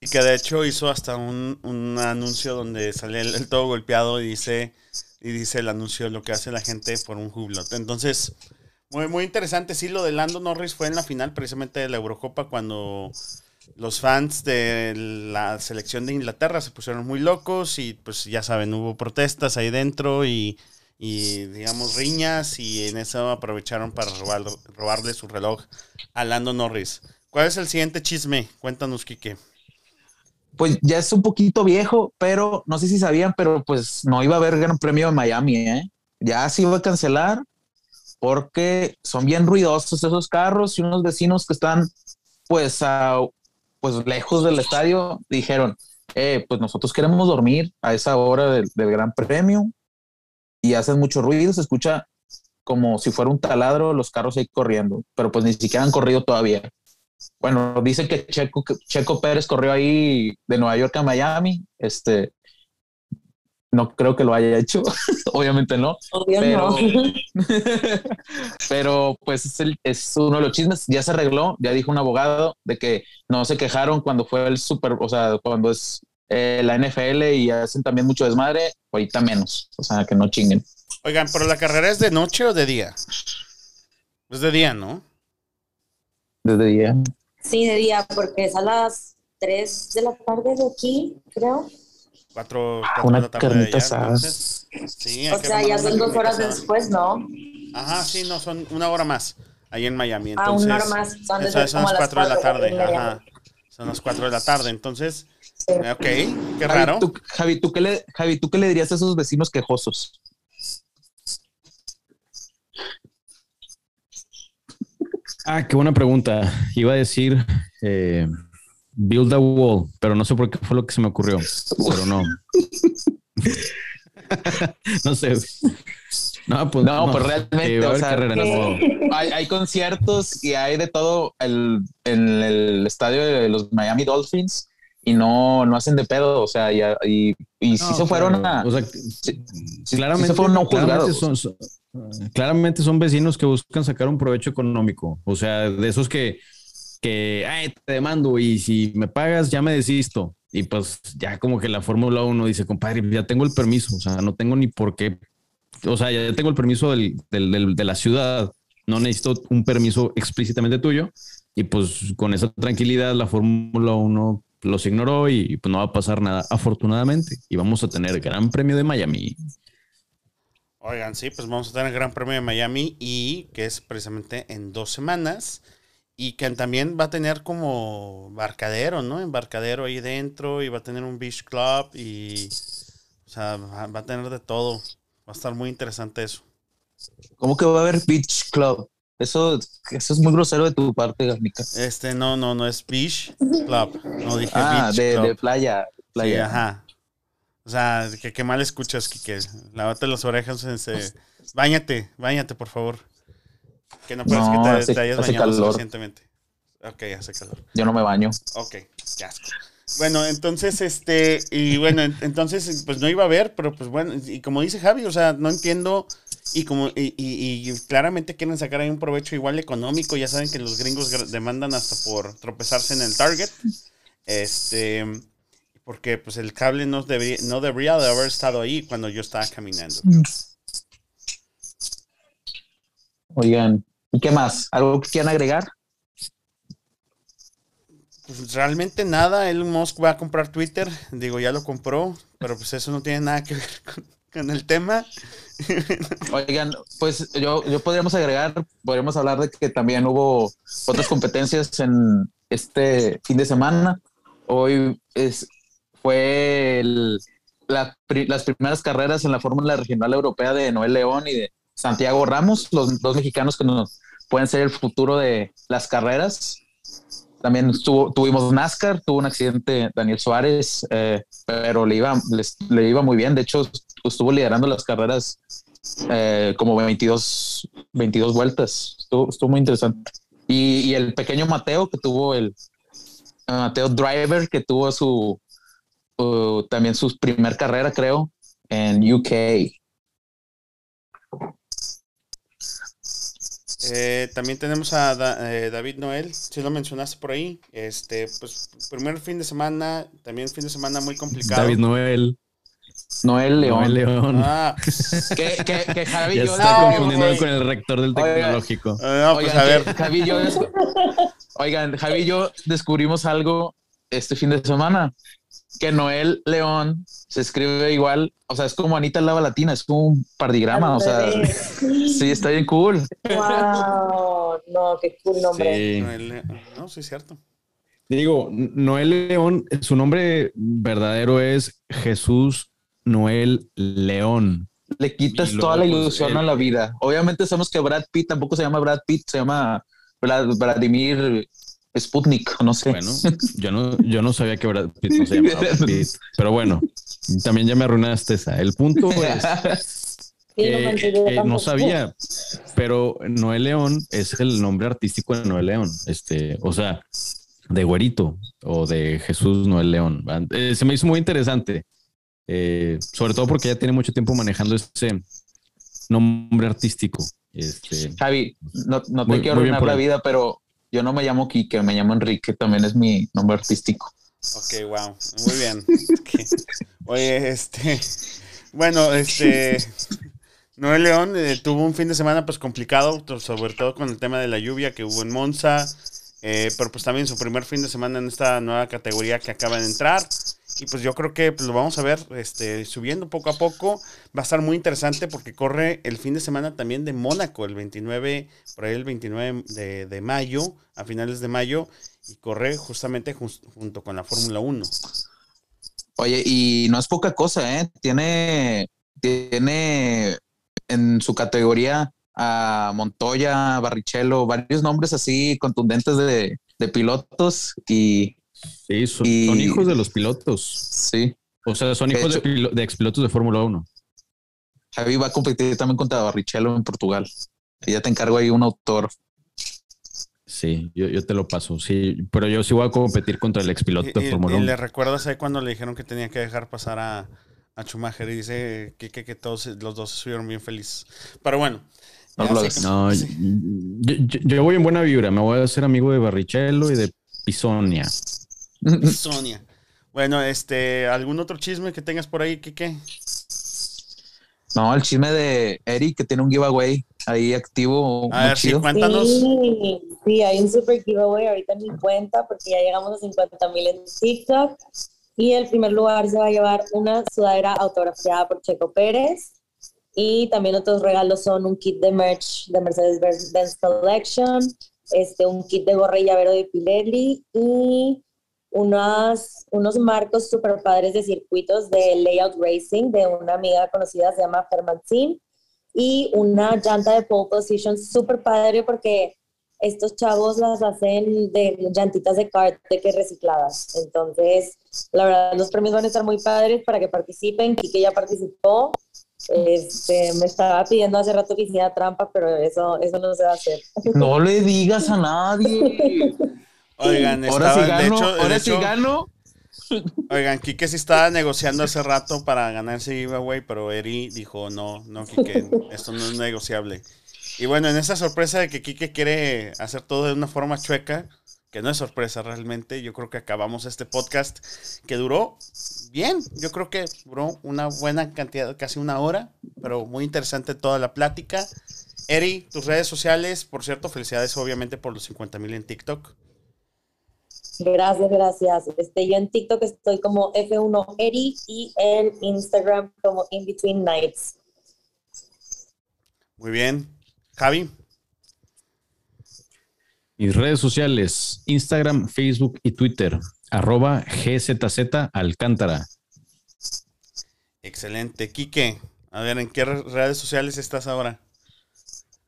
Y que de hecho hizo hasta un, un anuncio donde sale el, el todo golpeado y dice, y dice el anuncio lo que hace la gente por un jublo. Entonces, muy, muy interesante. Sí, lo de Lando Norris fue en la final precisamente de la Eurocopa cuando los fans de la selección de Inglaterra se pusieron muy locos y pues ya saben, hubo protestas ahí dentro y, y digamos riñas y en eso aprovecharon para robar, robarle su reloj a Lando Norris. ¿Cuál es el siguiente chisme? Cuéntanos, Quique. Pues ya es un poquito viejo, pero no sé si sabían, pero pues no iba a haber Gran Premio de Miami, ¿eh? Ya se iba a cancelar porque son bien ruidosos esos carros y unos vecinos que están pues a, pues lejos del estadio dijeron, eh, pues nosotros queremos dormir a esa hora del, del Gran Premio y hacen mucho ruido, se escucha como si fuera un taladro los carros ahí corriendo, pero pues ni siquiera han corrido todavía. Bueno, dicen que Checo, que Checo Pérez corrió ahí de Nueva York a Miami, este, no creo que lo haya hecho, obviamente no. Obvio Pero, no. pero pues es, el- es uno de los chismes, ya se arregló, ya dijo un abogado de que no se quejaron cuando fue el super, o sea, cuando es eh, la NFL y hacen también mucho desmadre, ahorita menos, o sea, que no chinguen. Oigan, pero la carrera es de noche o de día? Es de día, ¿no? Desde día. Sí, de día, porque es a las 3 de la tarde de aquí, creo. Cuatro, cuatro Una de la tarde allá, entonces. Sí, O sea, ya son dos horas asada. después, ¿no? Ajá, sí, no, son una hora más ahí en Miami. Ah, una hora más. Son de Eso ser son como las a las 4 de la tarde. Ajá. Son las 4 de la tarde. Entonces, ok, qué Javi, raro. ¿tú, Javi, ¿tú qué le, Javi, ¿tú qué le dirías a esos vecinos quejosos? Ah, qué buena pregunta. Iba a decir eh, build a wall, pero no sé por qué fue lo que se me ocurrió. Pero no. no sé. No, pues, No, pues realmente, Eh, va a o sea, modo. Hay, hay conciertos y hay de todo el- en el estadio de los Miami Dolphins y no, no hacen de pedo, o sea, y, y, y sí No, se fueron a... O sea, sí- claramente, se fueron no claramente son, son- claramente son vecinos que buscan sacar un provecho económico. O sea, de esos que, que "Ay, te demando y si me pagas, ya me desisto. Y pues ya como que la Fórmula 1 dice, compadre, ya tengo el permiso. O sea, no tengo ni por qué. O sea, ya tengo el permiso del- del- del- de la ciudad. No necesito un permiso explícitamente tuyo. Y pues con esa tranquilidad la Fórmula 1 los ignoró y pues no va a pasar nada, afortunadamente. Y vamos a tener Gran Premio de Miami. Oigan, sí, pues vamos a tener el Gran Premio de Miami y que es precisamente en dos semanas y que también va a tener como embarcadero, ¿no? Embarcadero ahí dentro y va a tener un beach club y, o sea, va a tener de todo. Va a estar muy interesante eso. ¿Cómo que va a haber Beach Club? Eso, eso es muy grosero de tu parte, Garnica. Este, no, no, no es beach club. No dije Ah, beach de, club. de playa. Sí, playa. ajá. O sea, que, que mal escuchas, Kike. Lávate las orejas. Ese... Báñate, báñate, por favor. Que no parece No, que te, hace- te hayas bañado suficientemente. Ok, hace calor. Yo no me baño. Ok, qué asco. Bueno, entonces, este, y bueno, en- entonces, pues no iba a haber, pero pues bueno, y como dice Javi, o sea, no entiendo, y como, y, y- y claramente quieren sacar ahí un provecho igual económico, ya saben que los gringos demandan hasta por tropezarse en el target, este, porque pues el cable no debería, no debería de haber estado ahí cuando yo estaba caminando. Oigan, ¿y qué más? ¿Algo que quieran agregar? Pues realmente nada, Elon Musk va a comprar Twitter, digo, ya lo compró, pero pues eso no tiene nada que ver con, con el tema. Oigan, pues yo, yo podríamos agregar, podríamos hablar de que también hubo otras competencias en este fin de semana. Hoy es, fue el- la las primeras carreras en la Fórmula Regional Europea de Noel León y de Santiago Ramos, los dos mexicanos que nos pueden ser el futuro de las carreras. También estuvo, tuvimos NASCAR, tuvo un accidente Daniel Suárez, eh, pero le iba, les- le iba muy bien. De hecho, estuvo liderando las carreras eh, como 22, 22 vueltas. Estuvo, estuvo muy interesante. Y, y el pequeño Mateo que tuvo el eh, Mateo Driver que tuvo su uh, también su primer carrera creo en UK. Eh, también tenemos a Da- eh, David Noel, si lo mencionaste por ahí. Este, pues, primer fin de semana, también fin de semana muy complicado. David Noel. Noel León. Noel León. Ah, Que, que, que Javi ya y yo está no, confundiendo con el rector del tecnológico. no, pues Oigan, a ver. que Javi y yo des- Oigan, Javi y yo descubrimos algo este fin de semana. Que Noel León se escribe igual, o sea, es como Anita Lava Latina, es como un pardigrama, o sea, sí, está bien cool. Wow, no, qué cool nombre. Sí. Noel, No, sí es cierto. Digo, Noel León, su nombre verdadero es Jesús Noel León. Le quitas toda la pues, ilusión el- a la vida. Obviamente sabemos que Brad Pitt tampoco se llama Brad Pitt, se llama Vlad- Vladimir Sputnik, no sé. Bueno, yo no, yo no sabía que Brad Pitt no se llamaba Brad Pitt, pero bueno, también ya me arruinaste esa. El punto es no que, tampoco. sabía, pero Noel León es el nombre artístico de Noel León, este, o sea, de Güerito o de Jesús Noel León. ¿va? Eh, se me hizo muy interesante, eh, sobre todo porque ya tiene mucho tiempo manejando ese nombre artístico. Este, Javi, no, no te Muy- quiero arruinar la vida, pero yo no me llamo Quique, me llamo Enrique, también es mi nombre artístico. Ok, wow. Muy bien. Oye, este. Bueno, este. Noel León eh, tuvo un fin de semana pues complicado, sobre todo con el tema de la lluvia que hubo en Monza, eh, pero pues también su primer fin de semana en esta nueva categoría que acaba de entrar. Y pues yo creo que pues, lo vamos a ver este, subiendo poco a poco. Va a estar muy interesante porque corre el fin de semana también de Mónaco, el 29, por ahí el 29 de, de mayo, a finales de mayo, y corre justamente jus- junto con la Fórmula 1. Oye, y no es poca cosa, ¿eh? Tiene, tiene en su categoría a Montoya, Barrichello, varios nombres así contundentes de, de pilotos y sí, son, Y- son hijos de los pilotos, sí, o sea, son De hijos de, pilo- de expilotos de Fórmula 1. Javi va a competir también contra Barrichello en Portugal. Y ya te encargo ahí un autor. Sí, yo, yo te lo paso, sí, pero yo sí voy a competir contra el expiloto Y, de Fórmula y 1. le recuerdas ahí cuando le dijeron que tenía que dejar pasar a, a Schumacher y dice que, que, que todos los dos estuvieron bien felices. Pero bueno. No No, sí. yo, yo- yo voy en buena vibra, me voy a hacer amigo de Barrichello y de Pisonia. Sonia. Bueno, este, ¿algún otro chisme que tengas por ahí, Kike? No, el chisme de Eric que tiene un giveaway ahí activo. A ver, sí, cuéntanos. Sí, sí, hay un super giveaway ahorita en mi cuenta porque ya llegamos a 50 mil en TikTok. Y el primer lugar se va a llevar una sudadera autografiada por Checo Pérez. Y también otros regalos son un kit de merch de Mercedes-Benz Collection, este, un kit de gorra y llavero de Pirelli y unas, unos marcos super padres de circuitos de Layout Racing de una amiga conocida, se llama Fermancin y una llanta de pole position súper padre porque estos chavos las hacen de llantitas de kart de que recicladas. Entonces, la verdad, los premios van a estar muy padres para que participen. Kike ya participó. Este, me estaba pidiendo hace rato que hiciera trampa, pero eso, eso no se va a hacer. No le digas a nadie. Oigan, ahora estaba, sí de gano, hecho, de ahora sí hecho, gano. oigan, Kike sí estaba negociando hace rato para ganar ese giveaway, pero Eri dijo, no, no, Kike, esto no es negociable. Y bueno, en esa sorpresa de que Kike quiere hacer todo de una forma chueca, que no es sorpresa realmente, yo creo que acabamos este podcast que duró bien, yo creo que duró una buena cantidad, casi una hora, pero muy interesante toda la plática. Eri, tus redes sociales, por cierto, felicidades obviamente por los 50 mil en TikTok. Gracias, gracias. Este, yo en TikTok estoy como F1Eri y en Instagram como In Between Nights. Muy bien. Javi. Mis redes sociales, Instagram, Facebook y Twitter, arroba GZZ Alcántara. Excelente. Quique, a ver, ¿en qué re- redes sociales estás ahora?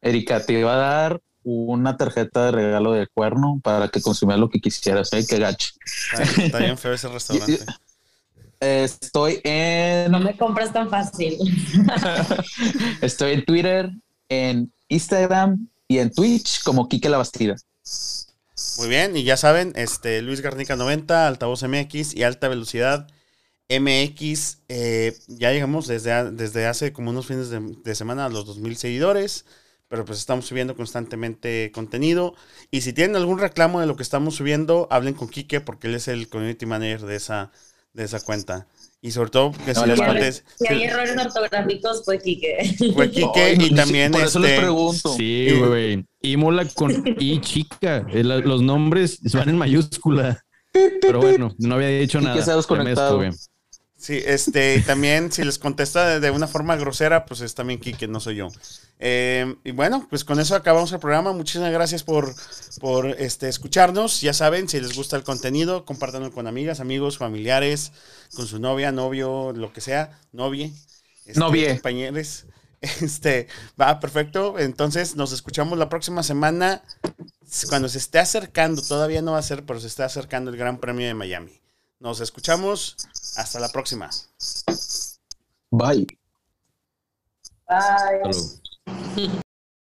Erika, te iba a dar una tarjeta de regalo de cuerno para que consumieras lo que quisieras. ¿eh? Qué gacho. Está, está bien feo ese restaurante. Estoy en, No me compras tan fácil. estoy en Twitter, en Instagram y en Twitch como Kike La Bastida. Muy bien, y ya saben, este Luis Garnica 90, altavoz MX y alta velocidad MX. eh, ya llegamos desde, desde hace como unos fines de, de semana a los 2000 seguidores, pero pues estamos subiendo constantemente contenido. Y si tienen algún reclamo de lo que estamos subiendo, hablen con Quique porque él es el community manager de esa, de esa cuenta. Y sobre todo, que si les Si hay errores ortográficos, pues Quique. fue Quique y también Por eso les este, pregunto. Sí, güey. Imola con I chica. Eh, Los nombres van en mayúscula. Pero bueno, no había dicho Quique nada. se ha desconectado. Sí, este, y también si les contesta de, una forma grosera, pues es también Kike, no soy yo. Eh, y bueno, pues con eso acabamos el programa. Muchísimas gracias por, por este, escucharnos. Ya saben, si les gusta el contenido, compártanlo con amigas, amigos, familiares, con su novia, novio, lo que sea, novie. Este, No vi. Compañeros. Este, va, perfecto. Entonces nos escuchamos la próxima semana. Cuando se esté acercando, todavía no va a ser, pero se está acercando el Gran Premio de Miami. Nos escuchamos. Hasta la próxima. Bye. Bye.